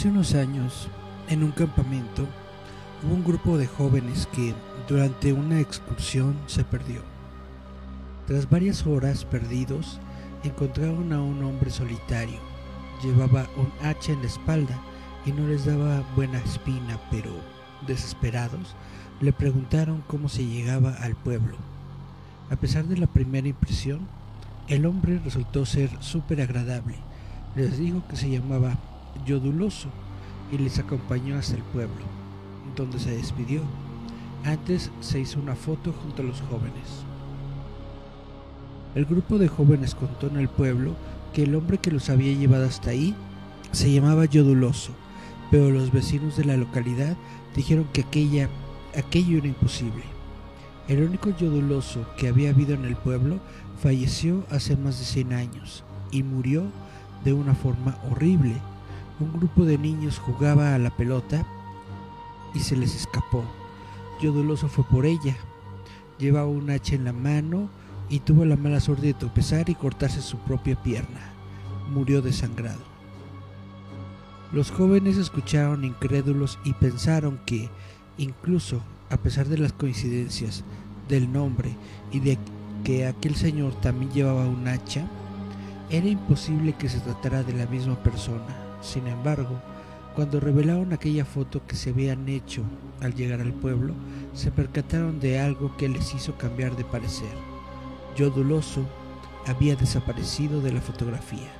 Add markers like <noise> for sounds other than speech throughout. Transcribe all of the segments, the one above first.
Hace unos años, en un campamento, hubo un grupo de jóvenes que, durante una excursión, se perdió. Tras varias horas perdidos, encontraron a un hombre solitario. Llevaba un hacha en la espalda y no les daba buena espina, pero, desesperados, le preguntaron cómo se llegaba al pueblo. A pesar de la primera impresión, el hombre resultó ser súper agradable. Les dijo que se llamaba Yoduloso y les acompañó hasta el pueblo, donde se despidió. Antes se hizo una foto junto a los jóvenes. El grupo de jóvenes contó en el pueblo que el hombre que los había llevado hasta ahí se llamaba Yoduloso, pero los vecinos de la localidad dijeron que aquella, aquello era imposible. El único yoduloso que había habido en el pueblo falleció hace más de 100 años y murió de una forma horrible. Un grupo de niños jugaba a la pelota y se les escapó. Yoduloso fue por ella. Llevaba un hacha en la mano y tuvo la mala suerte de tropezar y cortarse su propia pierna. Murió desangrado. Los jóvenes escucharon incrédulos y pensaron que, incluso a pesar de las coincidencias del nombre y de que aquel señor también llevaba un hacha, era imposible que se tratara de la misma persona. Sin embargo, cuando revelaron aquella foto que se habían hecho al llegar al pueblo, se percataron de algo que les hizo cambiar de parecer. Yoduloso había desaparecido de la fotografía.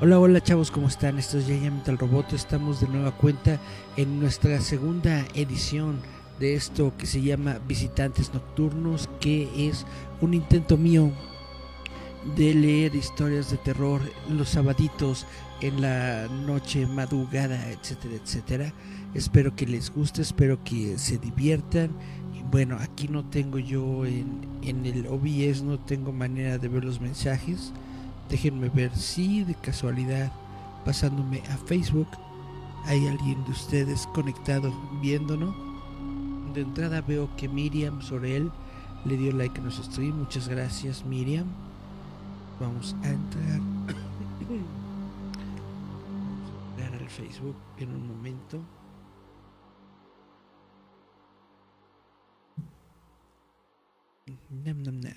Hola, hola chavos, ¿cómo están? Esto es Yaya Metal Robot. Estamos de nueva cuenta en nuestra segunda edición de esto que se llama Visitantes Nocturnos, que es un intento mío de leer historias de terror los sabaditos en la noche madrugada, etcétera, etcétera. Espero que les guste, espero que se diviertan. Y bueno, aquí no tengo yo en, en el OBS, no tengo manera de ver los mensajes. Déjenme ver si de casualidad, pasándome a Facebook, hay alguien de ustedes conectado viéndonos. De entrada veo que Miriam Sorel le dio like a nuestro stream. Muchas gracias, Miriam. Vamos a entrar. Entrar al Facebook en un momento. Nam, nam, nam.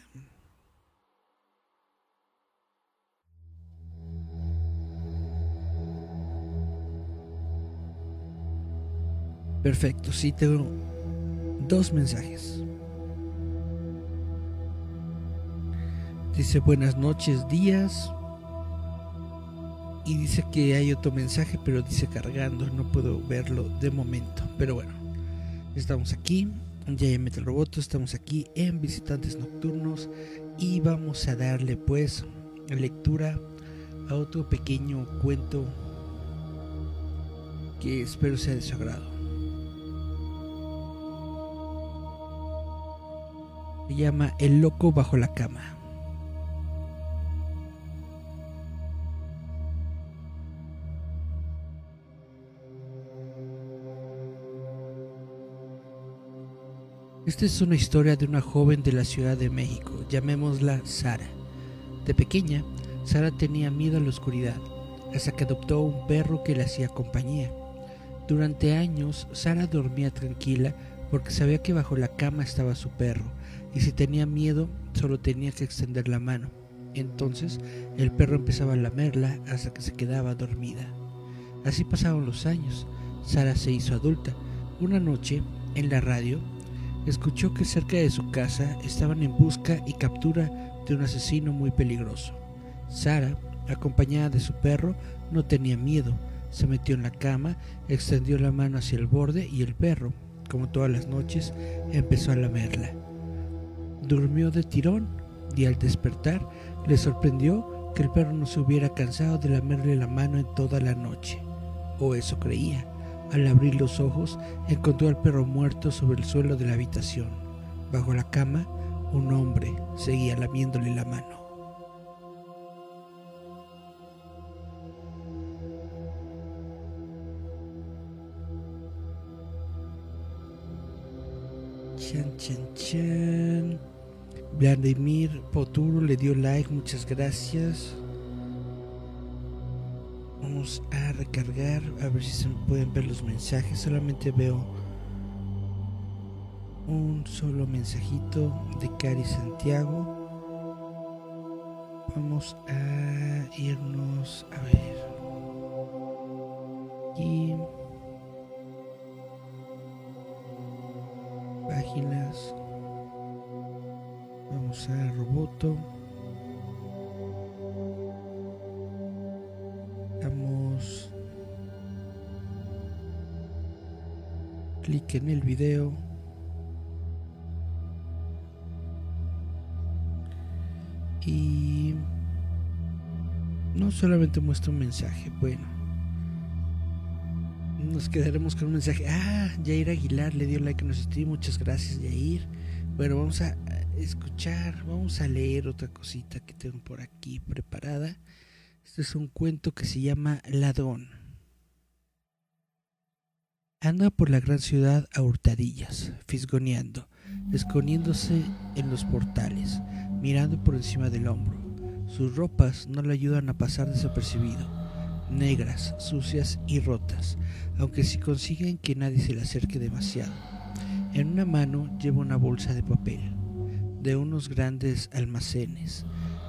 Perfecto, sí tengo dos mensajes. Dice buenas noches, días. Y dice que hay otro mensaje, pero dice cargando, no puedo verlo de momento. Pero bueno, estamos aquí, ya Metal Roboto, estamos aquí en Visitantes Nocturnos y vamos a darle pues lectura a otro pequeño cuento que espero sea de su agrado. Se llama El loco bajo la cama. Esta es una historia de una joven de la Ciudad de México, llamémosla Sara. De pequeña, Sara tenía miedo a la oscuridad, hasta que adoptó un perro que le hacía compañía. Durante años, Sara dormía tranquila porque sabía que bajo la cama estaba su perro, y si tenía miedo, solo tenía que extender la mano. Entonces, el perro empezaba a lamerla hasta que se quedaba dormida. Así pasaron los años. Sara se hizo adulta. Una noche, en la radio, escuchó que cerca de su casa estaban en busca y captura de un asesino muy peligroso. Sara, acompañada de su perro, no tenía miedo. Se metió en la cama, extendió la mano hacia el borde y el perro, como todas las noches, empezó a lamerla. Durmió de tirón y al despertar le sorprendió que el perro no se hubiera cansado de lamerle la mano en toda la noche. O eso creía. Al abrir los ojos, encontró al perro muerto sobre el suelo de la habitación. Bajo la cama, un hombre seguía lamiéndole la mano. Chan, chan, chan. Vladimir Poturo le dio like, muchas gracias. Vamos a recargar, a ver si se pueden ver los mensajes. Solamente veo un solo mensajito de Cari Santiago. Vamos a irnos a ver. Y páginas. A Roboto. Damos clic en el video. Y no solamente muestra un mensaje, bueno. Nos quedaremos con un mensaje. Ah, Jair Aguilar le dio like a nuestro stream. Muchas gracias, Jair. Bueno, vamos a escuchar, vamos a leer otra cosita que tengo por aquí preparada. Este es un cuento que se llama Ladrón. Anda por la gran ciudad a hurtadillas, fisgoneando, escondiéndose en los portales, mirando por encima del hombro. Sus ropas no le ayudan a pasar desapercibido, negras, sucias y rotas, aunque si consiguen que nadie se le acerque demasiado. En una mano lleva una bolsa de papel, de unos grandes almacenes.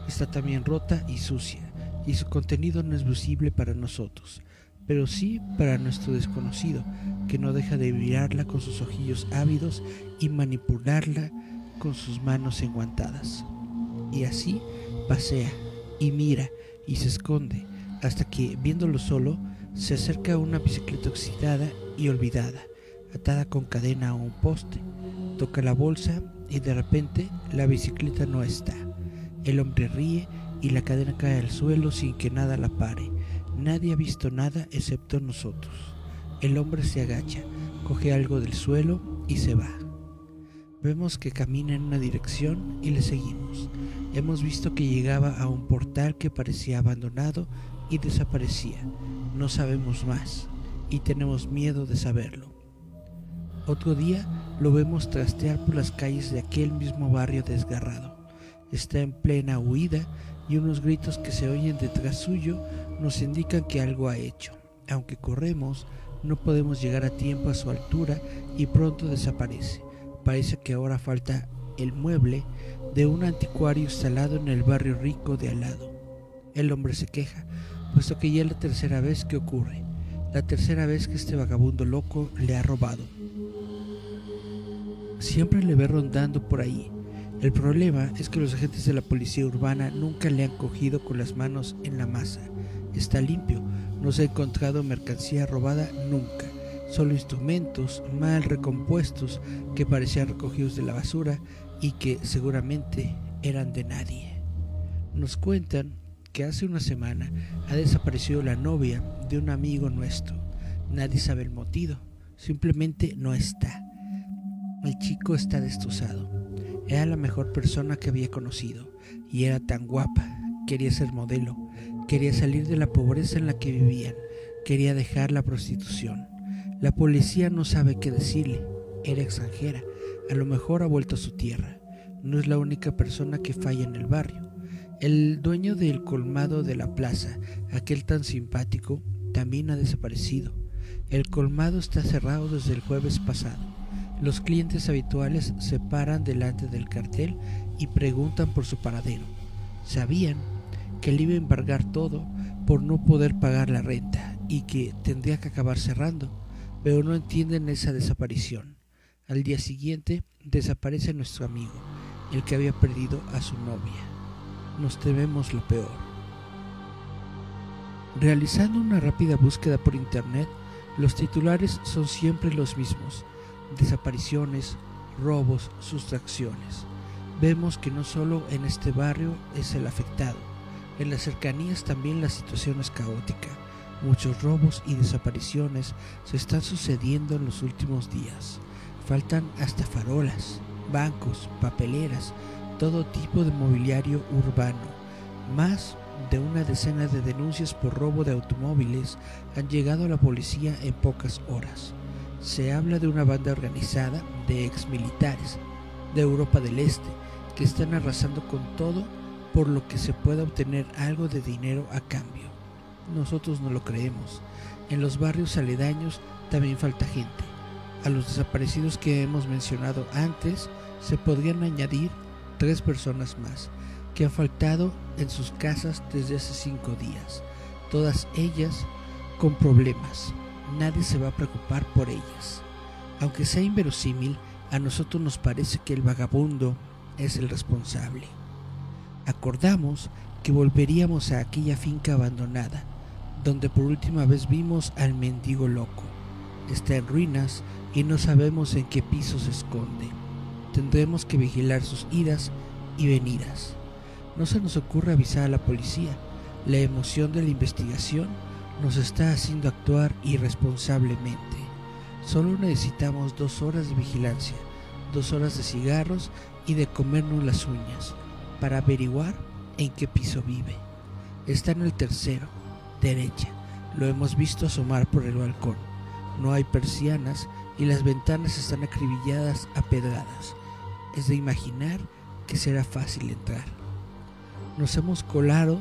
Está también rota y sucia, y su contenido no es visible para nosotros, pero sí para nuestro desconocido, que no deja de mirarla con sus ojillos ávidos y manipularla con sus manos enguantadas. Y así pasea y mira y se esconde, hasta que, viéndolo solo, se acerca a una bicicleta oxidada y olvidada, atada con cadena a un poste. Toca la bolsa y de repente la bicicleta no está. El hombre ríe y la cadena cae al suelo sin que nada la pare. Nadie ha visto nada excepto nosotros. El hombre se agacha, coge algo del suelo y se va. Vemos que camina en una dirección y le seguimos. Hemos visto que llegaba a un portal que parecía abandonado y desaparecía. No sabemos más y tenemos miedo de saberlo. Otro día lo vemos trastear por las calles de aquel mismo barrio desgarrado. Está en plena huida y unos gritos que se oyen detrás suyo nos indican que algo ha hecho. Aunque corremos, no podemos llegar a tiempo a su altura y pronto desaparece. Parece que ahora falta el mueble de un anticuario instalado en el barrio rico de al lado. El hombre se queja, puesto que ya es la tercera vez que ocurre, la tercera vez que este vagabundo loco le ha robado. Siempre le ve rondando por ahí. El problema es que los agentes de la policía urbana nunca le han cogido con las manos en la masa. Está limpio, no se ha encontrado mercancía robada nunca, solo instrumentos mal recompuestos que parecían recogidos de la basura y que seguramente eran de nadie. Nos cuentan que hace una semana ha desaparecido la novia de un amigo nuestro. Nadie sabe el motivo, simplemente no está. El chico está destrozado. Era la mejor persona que había conocido y era tan guapa. Quería ser modelo, quería salir de la pobreza en la que vivían, quería dejar la prostitución. La policía no sabe qué decirle. Era extranjera, a lo mejor ha vuelto a su tierra. No es la única persona que falla en el barrio. El dueño del colmado de la plaza, aquel tan simpático, también ha desaparecido. El colmado está cerrado desde el jueves pasado. Los clientes habituales se paran delante del cartel y preguntan por su paradero. Sabían que le iba a embargar todo por no poder pagar la renta y que tendría que acabar cerrando, pero no entienden esa desaparición. Al día siguiente desaparece nuestro amigo, el que había perdido a su novia. Nos tememos lo peor. Realizando una rápida búsqueda por internet, los titulares son siempre los mismos desapariciones, robos, sustracciones. Vemos que no solo en este barrio es el afectado, en las cercanías también la situación es caótica. Muchos robos y desapariciones se están sucediendo en los últimos días. Faltan hasta farolas, bancos, papeleras, todo tipo de mobiliario urbano. Más de una decena de denuncias por robo de automóviles han llegado a la policía en pocas horas se habla de una banda organizada de exmilitares de Europa del Este que están arrasando con todo por lo que se pueda obtener algo de dinero a cambio. Nosotros no lo creemos. En los barrios aledaños también falta gente. A los desaparecidos que hemos mencionado antes se podrían añadir tres personas más que han faltado en sus casas desde hace cinco días, todas ellas con problemas. Nadie se va a preocupar por ellas. Aunque sea inverosímil, a nosotros nos parece que el vagabundo es el responsable. Acordamos que volveríamos a aquella finca abandonada, donde por última vez vimos al mendigo loco. Está en ruinas y no sabemos en qué piso se esconde. Tendremos que vigilar sus idas y venidas. No se nos ocurre avisar a la policía. La emoción de la investigación nos está haciendo actuar irresponsablemente. Solo necesitamos dos horas de vigilancia, dos horas de cigarros y de comernos las uñas para averiguar en qué piso vive. Está en el tercero, derecha. Lo hemos visto asomar por el balcón. No hay persianas y las ventanas están acribilladas a pedradas. Es de imaginar que será fácil entrar. Nos hemos colado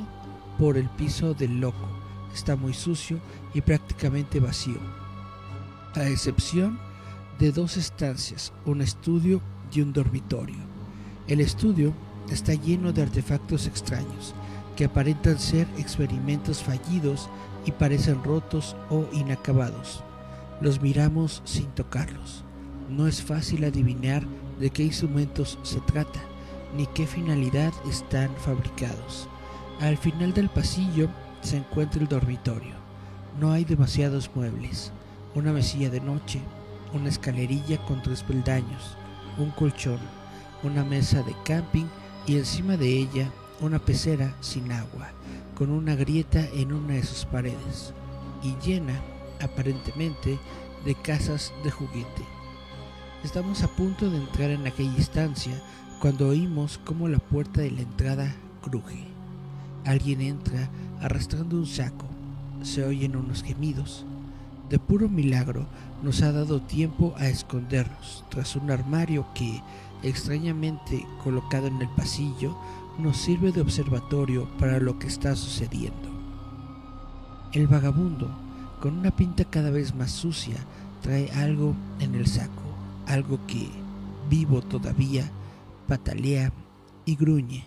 por el piso del loco. Está muy sucio y prácticamente vacío, a excepción de dos estancias, un estudio y un dormitorio. El estudio está lleno de artefactos extraños que aparentan ser experimentos fallidos y parecen rotos o inacabados. Los miramos sin tocarlos. No es fácil adivinar de qué instrumentos se trata ni qué finalidad están fabricados. Al final del pasillo se encuentra el dormitorio. No hay demasiados muebles. Una mesilla de noche, una escalerilla con tres peldaños, un colchón, una mesa de camping y encima de ella una pecera sin agua, con una grieta en una de sus paredes y llena, aparentemente, de casas de juguete. Estamos a punto de entrar en aquella instancia cuando oímos cómo la puerta de la entrada cruje. Alguien entra arrastrando un saco. Se oyen unos gemidos. De puro milagro nos ha dado tiempo a escondernos tras un armario que, extrañamente colocado en el pasillo, nos sirve de observatorio para lo que está sucediendo. El vagabundo, con una pinta cada vez más sucia, trae algo en el saco, algo que, vivo todavía, patalea y gruñe,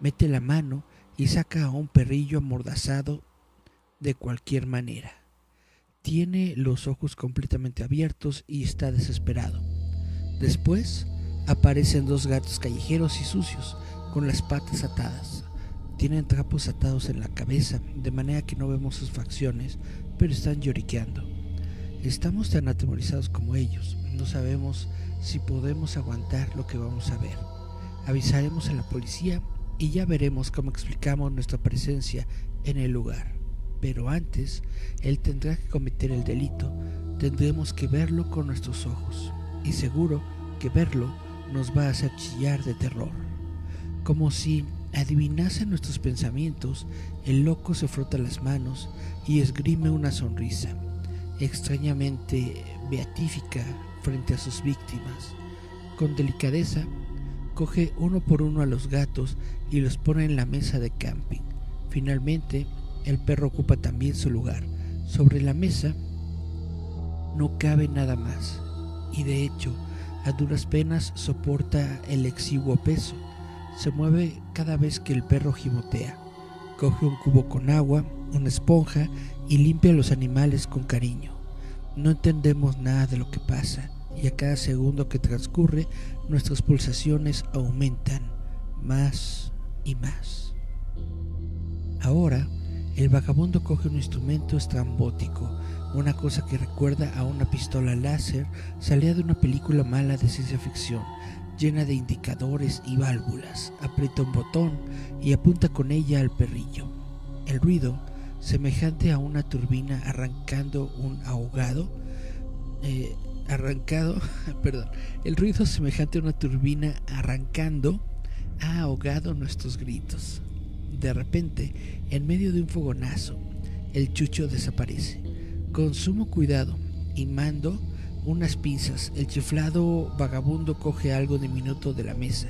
mete la mano y saca a un perrillo amordazado de cualquier manera. Tiene los ojos completamente abiertos y está desesperado. Después aparecen dos gatos callejeros y sucios, con las patas atadas. Tienen trapos atados en la cabeza, de manera que no vemos sus facciones, pero están lloriqueando. Estamos tan atemorizados como ellos, no sabemos si podemos aguantar lo que vamos a ver. Avisaremos a la policía y ya veremos cómo explicamos nuestra presencia en el lugar. Pero antes, él tendrá que cometer el delito. Tendremos que verlo con nuestros ojos. Y seguro que verlo nos va a hacer chillar de terror. Como si adivinase nuestros pensamientos, el loco se frota las manos y esgrime una sonrisa, extrañamente beatífica frente a sus víctimas. Con delicadeza, coge uno por uno a los gatos y los pone en la mesa de camping. Finalmente, el perro ocupa también su lugar. Sobre la mesa no cabe nada más y de hecho a duras penas soporta el exiguo peso. Se mueve cada vez que el perro gimotea. Coge un cubo con agua, una esponja y limpia a los animales con cariño. No entendemos nada de lo que pasa y a cada segundo que transcurre nuestras pulsaciones aumentan más y más. Ahora, el vagabundo coge un instrumento estrambótico, una cosa que recuerda a una pistola láser salida de una película mala de ciencia ficción, llena de indicadores y válvulas. Aprieta un botón y apunta con ella al perrillo. El ruido, semejante a una turbina arrancando un ahogado, eh, arrancado, <laughs> perdón, el ruido semejante a una turbina arrancando ha ahogado nuestros gritos. De repente, en medio de un fogonazo, el chucho desaparece. Con sumo cuidado y mando unas pinzas, el chiflado vagabundo coge algo diminuto de la mesa,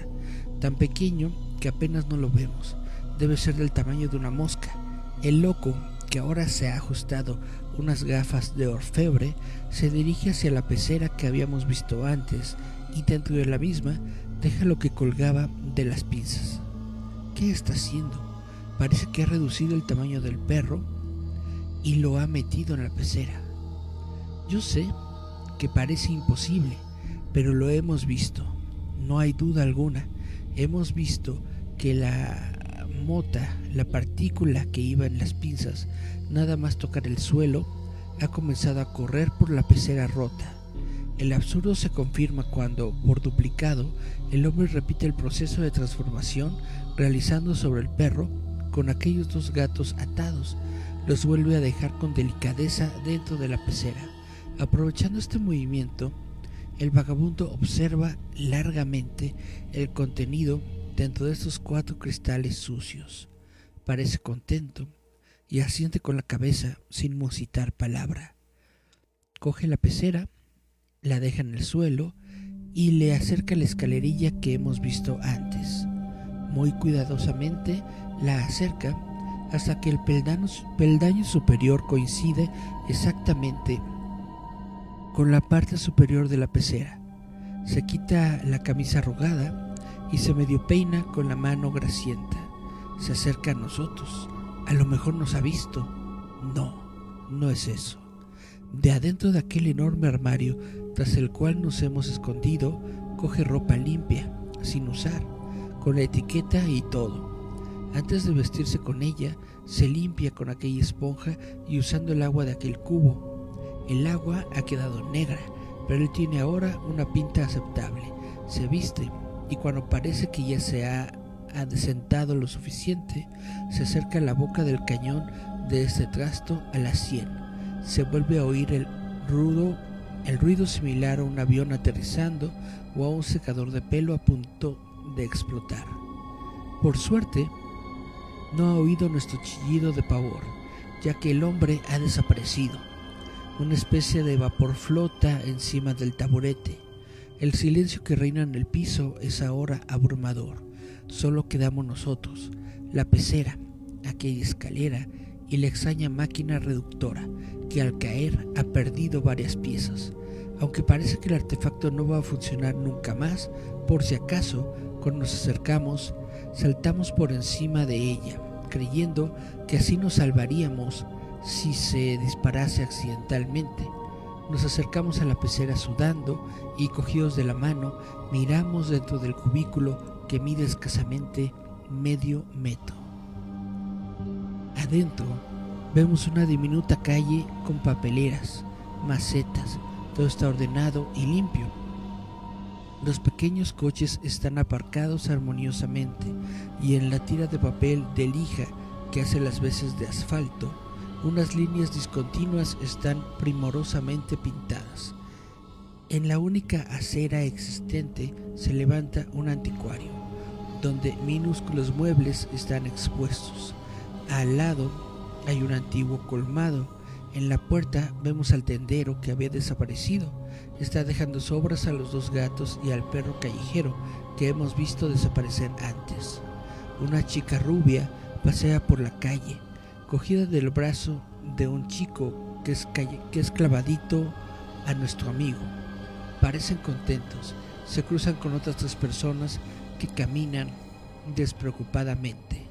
tan pequeño que apenas no lo vemos. Debe ser del tamaño de una mosca. El loco, que ahora se ha ajustado unas gafas de orfebre, se dirige hacia la pecera que habíamos visto antes y dentro de la misma deja lo que colgaba de las pinzas. ¿Qué está haciendo? Parece que ha reducido el tamaño del perro y lo ha metido en la pecera. Yo sé que parece imposible, pero lo hemos visto. No hay duda alguna. Hemos visto que la mota, la partícula que iba en las pinzas, nada más tocar el suelo, ha comenzado a correr por la pecera rota. El absurdo se confirma cuando, por duplicado, el hombre repite el proceso de transformación realizando sobre el perro con aquellos dos gatos atados, los vuelve a dejar con delicadeza dentro de la pecera. Aprovechando este movimiento, el vagabundo observa largamente el contenido dentro de estos cuatro cristales sucios. Parece contento y asiente con la cabeza sin musitar palabra. Coge la pecera, la deja en el suelo y le acerca la escalerilla que hemos visto antes. Muy cuidadosamente la acerca hasta que el peldaño, superior coincide exactamente con la parte superior de la pecera. Se quita la camisa arrugada y se medio peina con la mano grasienta. Se acerca a nosotros. A lo mejor nos ha visto. No, no es eso. De adentro de aquel enorme armario tras el cual nos hemos escondido, coge ropa limpia, sin usar, con la etiqueta y todo antes de vestirse con ella, se limpia con aquella esponja y usando el agua de aquel cubo. El agua ha quedado negra, pero él tiene ahora una pinta aceptable. Se viste y cuando parece que ya se ha adesentado lo suficiente, se acerca la boca del cañón de este trasto a la sien. Se vuelve a oír el rudo, el ruido similar a un avión aterrizando o a un secador de pelo a punto de explotar. Por suerte, no ha oído nuestro chillido de pavor, ya que el hombre ha desaparecido. Una especie de vapor flota encima del taburete. El silencio que reina en el piso es ahora abrumador. Solo quedamos nosotros, la pecera, aquella escalera y la extraña máquina reductora, que al caer ha perdido varias piezas. Aunque parece que el artefacto no va a funcionar nunca más, por si acaso, cuando nos acercamos, saltamos por encima de ella, creyendo que así nos salvaríamos si se disparase accidentalmente. Nos acercamos a la pecera sudando y cogidos de la mano miramos dentro del cubículo que mide escasamente medio metro. Adentro vemos una diminuta calle con papeleras, macetas, todo está ordenado y limpio los pequeños coches están aparcados armoniosamente y en la tira de papel de lija que hace las veces de asfalto, unas líneas discontinuas están primorosamente pintadas. En la única acera existente se levanta un anticuario, donde minúsculos muebles están expuestos. Al lado hay un antiguo colmado. En la puerta vemos al tendero que había desaparecido está dejando sobras a los dos gatos y al perro callejero que hemos visto desaparecer antes. Una chica rubia pasea por la calle, cogida del brazo de un chico que es, que es clavadito a nuestro amigo. Parecen contentos, se cruzan con otras tres personas que caminan despreocupadamente.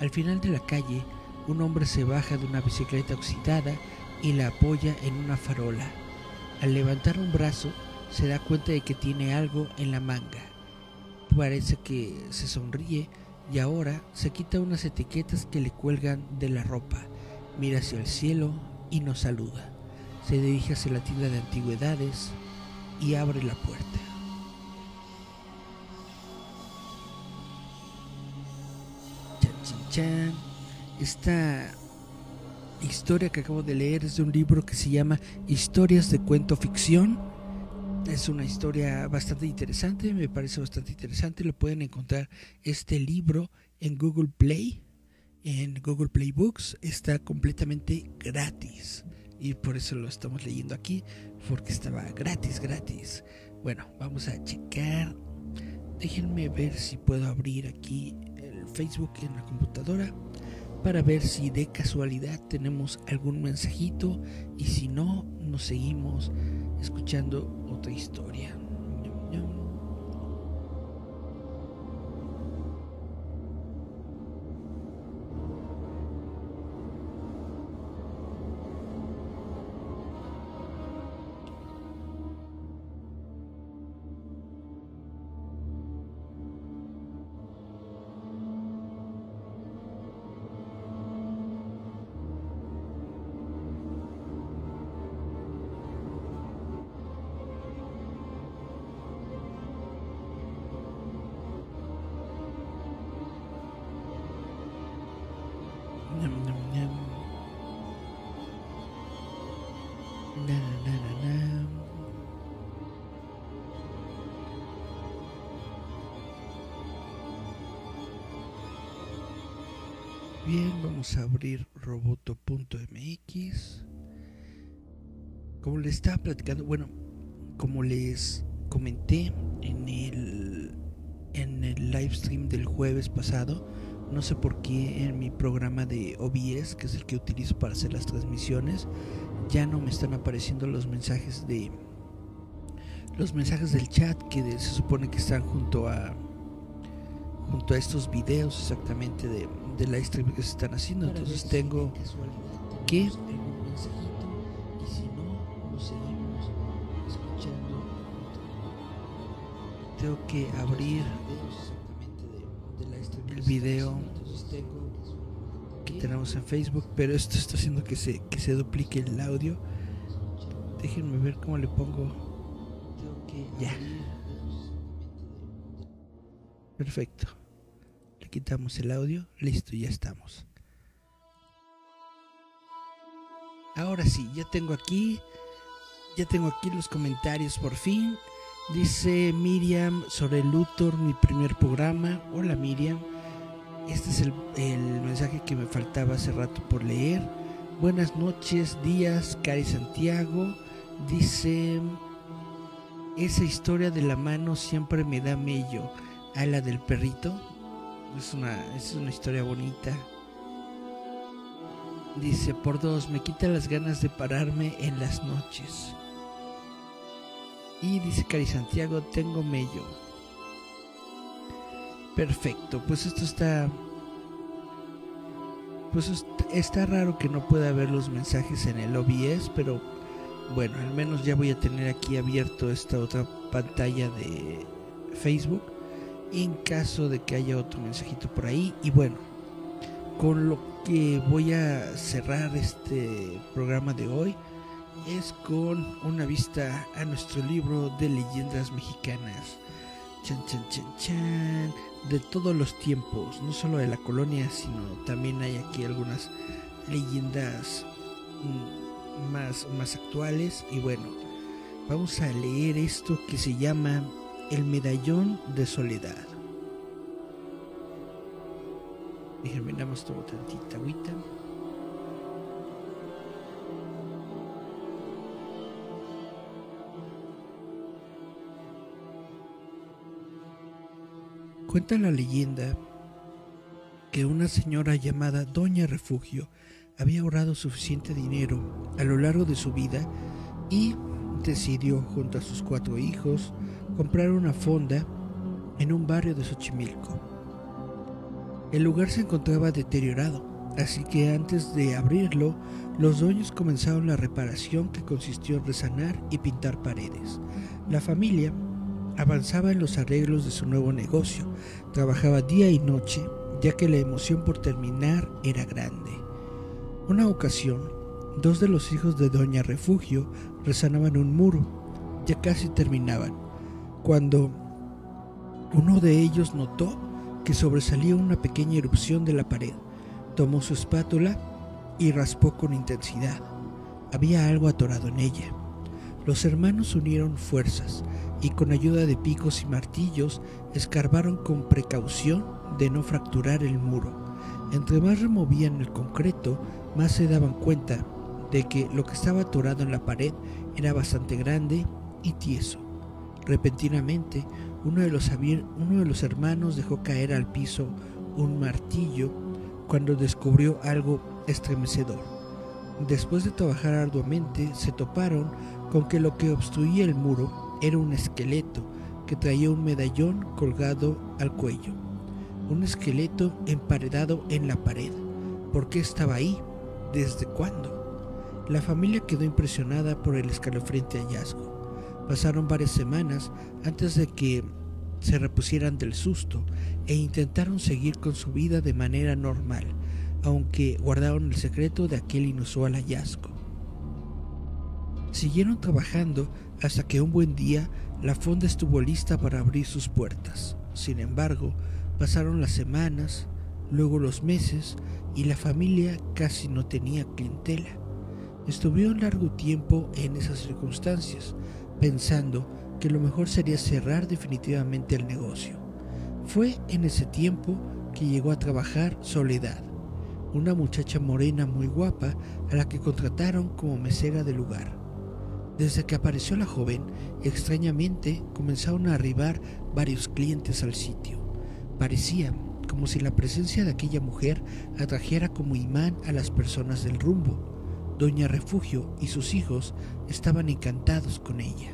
Al final de la calle, un hombre se baja de una bicicleta oxidada y la apoya en una farola. Al levantar un brazo se da cuenta de que tiene algo en la manga. Parece que se sonríe y ahora se quita unas etiquetas que le cuelgan de la ropa. Mira hacia el cielo y nos saluda. Se dirige hacia la tienda de antigüedades y abre la puerta. Chan, Esta historia que acabo de leer es de un libro que se llama Historias de Cuento Ficción. Es una historia bastante interesante, me parece bastante interesante. Lo pueden encontrar este libro en Google Play, en Google Play Books. Está completamente gratis y por eso lo estamos leyendo aquí, porque estaba gratis, gratis. Bueno, vamos a checar Déjenme ver si puedo abrir aquí el Facebook en la computadora para ver si de casualidad tenemos algún mensajito y si no, nos seguimos escuchando otra historia. Vamos a abrir roboto.mx. Como les estaba platicando, bueno, como les comenté en el en el live stream del jueves pasado, no sé por qué en mi programa de OBS, que es el que utilizo para hacer las transmisiones, ya no me están apareciendo los mensajes de los mensajes del chat que se supone que están junto a junto a estos videos exactamente de, de live stream que se están haciendo. Entonces tengo que tengo que abrir el video que tenemos en Facebook, pero esto está haciendo que se, que se duplique el audio. Déjenme ver cómo le pongo. Ya. Perfecto. Quitamos el audio. Listo, ya estamos. Ahora sí, ya tengo aquí. Ya tengo aquí los comentarios por fin. Dice Miriam sobre Luthor, mi primer programa. Hola Miriam. Este es el, mensaje que me faltaba hace rato por leer. Buenas noches, días, Cari Santiago. Dice, esa historia de la mano siempre me da mello. A la del perrito. Es una, es una historia bonita. Dice, por dos, me quita las ganas de pararme en las noches. Y dice Cari Santiago, tengo mello. Perfecto, pues esto está... Pues está raro que no pueda ver los mensajes en el OBS, pero bueno, al menos ya voy a tener aquí abierto esta otra pantalla de Facebook en caso de que haya otro mensajito por ahí. Y bueno, con lo que voy a cerrar este programa de hoy es con una vista a nuestro libro de leyendas mexicanas. Chan, chan, chan, chan. De todos los tiempos, no solo de la colonia, sino también hay aquí algunas leyendas mm, más, más actuales. Y bueno, vamos a leer esto que se llama El Medallón de Soledad. Déjenme nada más tomo tantita agüita. Cuenta la leyenda que una señora llamada Doña Refugio había ahorrado suficiente dinero a lo largo de su vida y decidió, junto a sus cuatro hijos, comprar una fonda en un barrio de Xochimilco. El lugar se encontraba deteriorado, así que antes de abrirlo, los dueños comenzaron la reparación que consistió en resanar y pintar paredes. La familia avanzaba en los arreglos de su nuevo negocio, trabajaba día y noche, ya que la emoción por terminar era grande. Una ocasión, dos de los hijos de Doña Refugio resanaban un muro, ya casi terminaban, cuando uno de ellos notó que sobresalía una pequeña erupción de la pared. Tomó su espátula y raspó con intensidad. Había algo atorado en ella. Los hermanos unieron fuerzas, y con ayuda de picos y martillos escarbaron con precaución de no fracturar el muro. Entre más removían el concreto, más se daban cuenta de que lo que estaba atorado en la pared era bastante grande y tieso. Repentinamente, uno de, los, uno de los hermanos dejó caer al piso un martillo cuando descubrió algo estremecedor. Después de trabajar arduamente, se toparon con que lo que obstruía el muro era un esqueleto que traía un medallón colgado al cuello. Un esqueleto emparedado en la pared. ¿Por qué estaba ahí? ¿Desde cuándo? La familia quedó impresionada por el escalofriante hallazgo. Pasaron varias semanas antes de que se repusieran del susto e intentaron seguir con su vida de manera normal, aunque guardaron el secreto de aquel inusual hallazgo. Siguieron trabajando hasta que un buen día la fonda estuvo lista para abrir sus puertas. Sin embargo, pasaron las semanas, luego los meses y la familia casi no tenía clientela. Estuvieron largo tiempo en esas circunstancias, pensando que lo mejor sería cerrar definitivamente el negocio. Fue en ese tiempo que llegó a trabajar Soledad, una muchacha morena muy guapa a la que contrataron como mesera del lugar. Desde que apareció la joven, extrañamente comenzaron a arribar varios clientes al sitio. Parecía como si la presencia de aquella mujer atrajera como imán a las personas del rumbo. Doña Refugio y sus hijos estaban encantados con ella.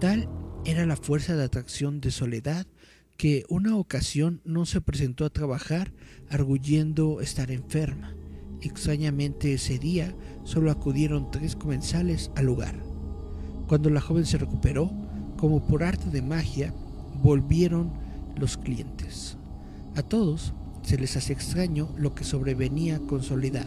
Tal era la fuerza de atracción de Soledad que una ocasión no se presentó a trabajar arguyendo estar enferma. Extrañamente ese día solo acudieron tres comensales al lugar. Cuando la joven se recuperó, como por arte de magia, volvieron los clientes. A todos se les hacía extraño lo que sobrevenía con Soledad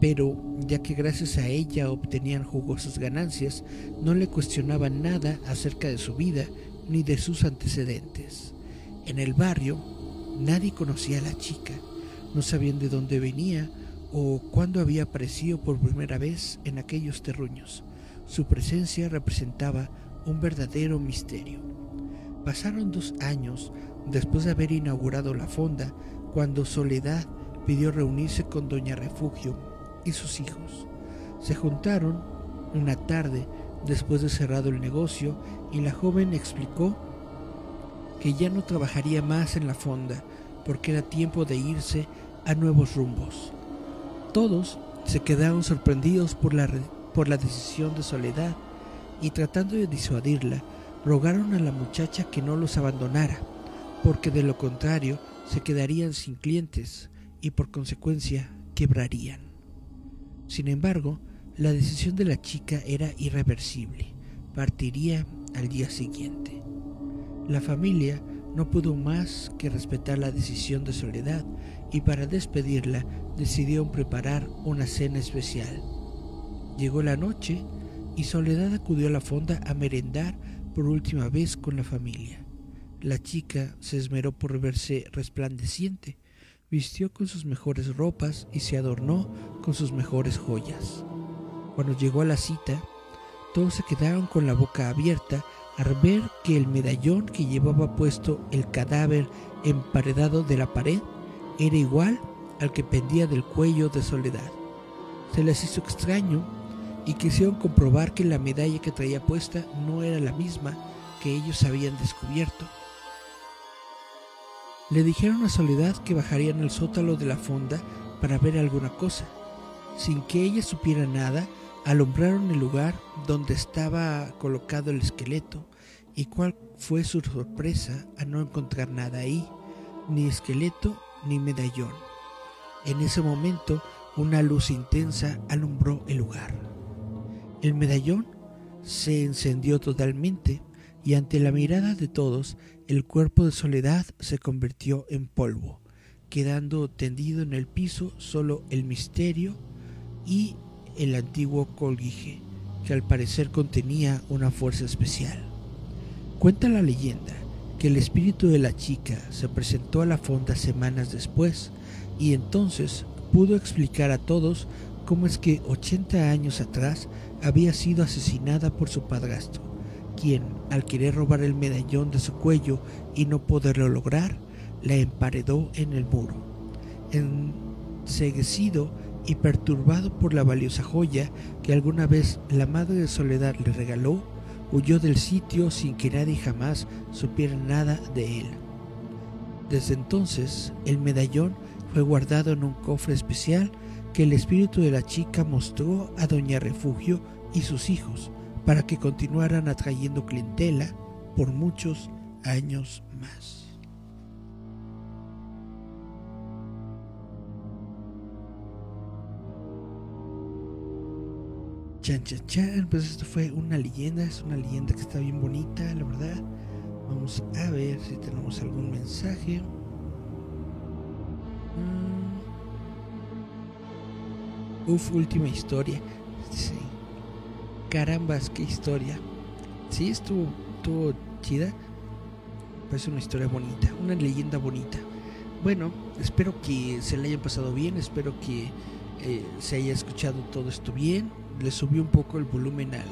pero ya que gracias a ella obtenían jugosas ganancias, no le cuestionaban nada acerca de su vida ni de sus antecedentes. En el barrio nadie conocía a la chica, no sabían de dónde venía o cuándo había aparecido por primera vez en aquellos terruños. Su presencia representaba un verdadero misterio. Pasaron dos años después de haber inaugurado la fonda cuando Soledad pidió reunirse con Doña Refugio y sus hijos. Se juntaron una tarde después de cerrado el negocio y la joven explicó que ya no trabajaría más en la fonda porque era tiempo de irse a nuevos rumbos. Todos se quedaron sorprendidos por la, por la decisión de Soledad y tratando de disuadirla, rogaron a la muchacha que no los abandonara, porque de lo contrario se quedarían sin clientes y por consecuencia quebrarían. Sin embargo, la decisión de la chica era irreversible. Partiría al día siguiente. La familia no pudo más que respetar la decisión de Soledad y para despedirla decidieron preparar una cena especial. Llegó la noche y Soledad acudió a la fonda a merendar por última vez con la familia. La chica se esmeró por verse resplandeciente vistió con sus mejores ropas y se adornó con sus mejores joyas. Cuando llegó a la cita, todos se quedaron con la boca abierta al ver que el medallón que llevaba puesto el cadáver emparedado de la pared era igual al que pendía del cuello de Soledad. Se les hizo extraño y quisieron comprobar que la medalla que traía puesta no era la misma que ellos habían descubierto. Le dijeron a Soledad que bajarían al sótano de la fonda para ver alguna cosa. Sin que ella supiera nada, alumbraron el lugar donde estaba colocado el esqueleto y cuál fue su sorpresa a no encontrar nada ahí, ni esqueleto ni medallón. En ese momento una luz intensa alumbró el lugar. El medallón se encendió totalmente y ante la mirada de todos el cuerpo de Soledad se convirtió en polvo, quedando tendido en el piso solo el misterio y el antiguo colguije, que al parecer contenía una fuerza especial. Cuenta la leyenda que el espíritu de la chica se presentó a la fonda semanas después y entonces pudo explicar a todos cómo es que 80 años atrás había sido asesinada por su padrastro quien, al querer robar el medallón de su cuello y no poderlo lograr, la emparedó en el muro. Enseguecido y perturbado por la valiosa joya que alguna vez la madre de Soledad le regaló, huyó del sitio sin que nadie jamás supiera nada de él. Desde entonces, el medallón fue guardado en un cofre especial que el espíritu de la chica mostró a Doña Refugio y sus hijos para que continuaran atrayendo clientela por muchos años más. Chan, chan, chan. Pues esto fue una leyenda. Es una leyenda que está bien bonita, la verdad. Vamos a ver si tenemos algún mensaje. Mm. Uf, última historia. Sí. Carambas, qué historia. Sí, estuvo, estuvo chida. Parece una historia bonita, una leyenda bonita. Bueno, espero que se le hayan pasado bien, espero que eh, se haya escuchado todo esto bien le subí un poco el volumen al,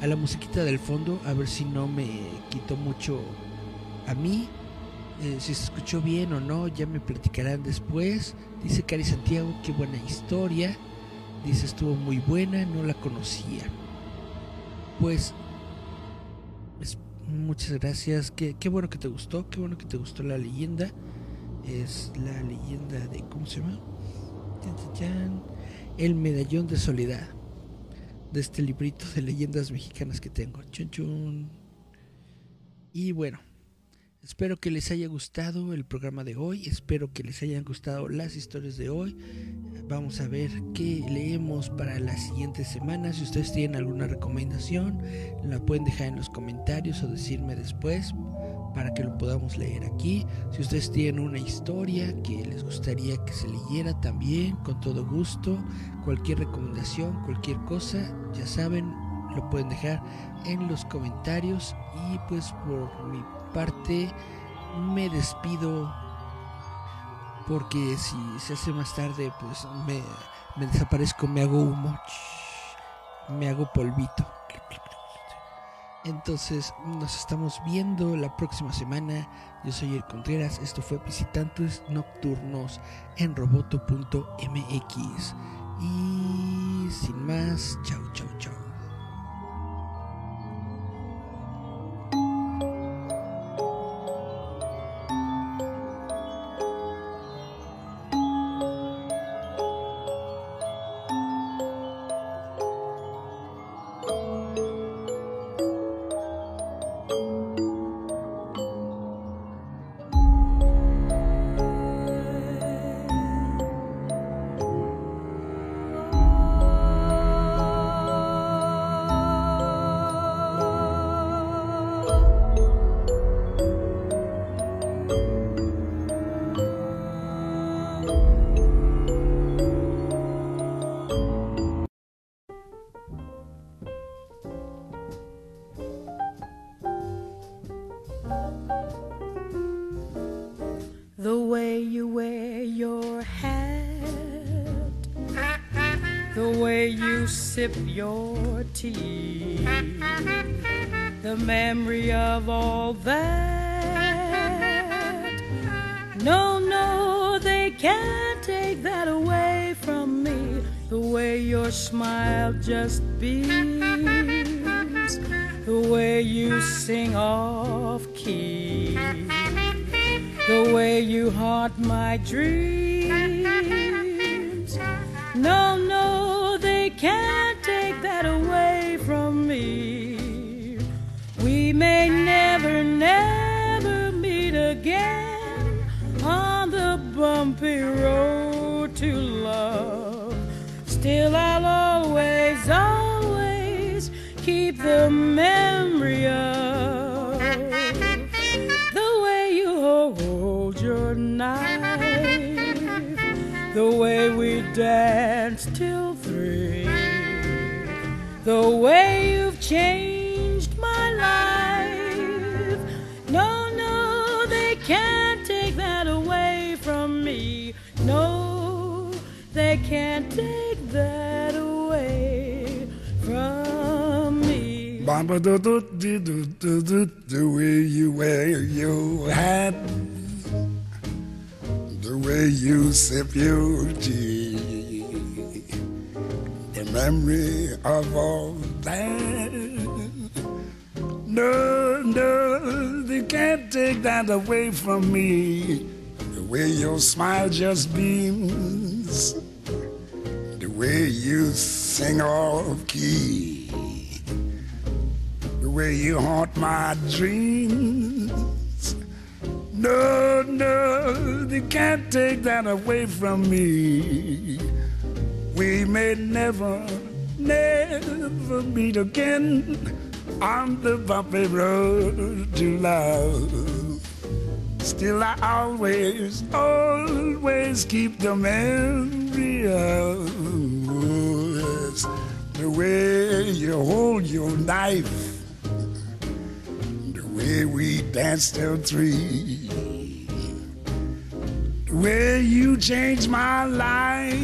a la musiquita del fondo, a ver si no me quitó mucho a mí. Eh, si se escuchó bien o no, ya me platicarán después. Dice Cari Santiago, qué buena historia. Dice, estuvo muy buena, no la conocía. Pues, muchas gracias. Qué, qué bueno que te gustó, qué bueno que te gustó la leyenda. Es la leyenda de, ¿cómo se llama? El medallón de soledad de este librito de leyendas mexicanas que tengo. Chun chun. Y bueno, espero que les haya gustado el programa de hoy, espero que les hayan gustado las historias de hoy. Vamos a ver qué leemos para la siguiente semana. Si ustedes tienen alguna recomendación, la pueden dejar en los comentarios o decirme después para que lo podamos leer aquí. Si ustedes tienen una historia que les gustaría que se leyera también, con todo gusto, cualquier recomendación, cualquier cosa, ya saben, lo pueden dejar en los comentarios. Y pues por mi parte me despido porque si se hace más tarde, pues me, desaparezco, me hago humo, me hago polvito. Entonces nos estamos viendo la próxima semana. Yo soy el Contreras. Esto fue Visitantes Nocturnos en roboto.mx. Y sin más, chao, chao, chao. Sip your tea. <laughs> The memory of all that. No, no, they can't take that away from me. The way your smile just beams. The way you sing off key. The way you haunt my dreams. No, no, to love. Still, I'll always, always keep the memory of the way you hold your knife, the way we danced till three, the way you've changed the way you wear your hat, the way you sip your tea the memory of all that. No, no, they can't take that away from me. The way your smile just beams, the way you sing off key, the way you haunt my dreams. No, no, you can't take that away from me. We may never, never meet again on the bumpy road to love. Still, I always, always keep the memory of the way you hold your knife, way we danced till three, the way you changed my life.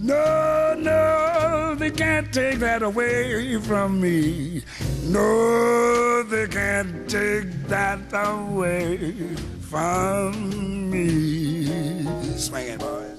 No, no, they can't take that away from me. No, they can't take that away from me. Swing it, boys.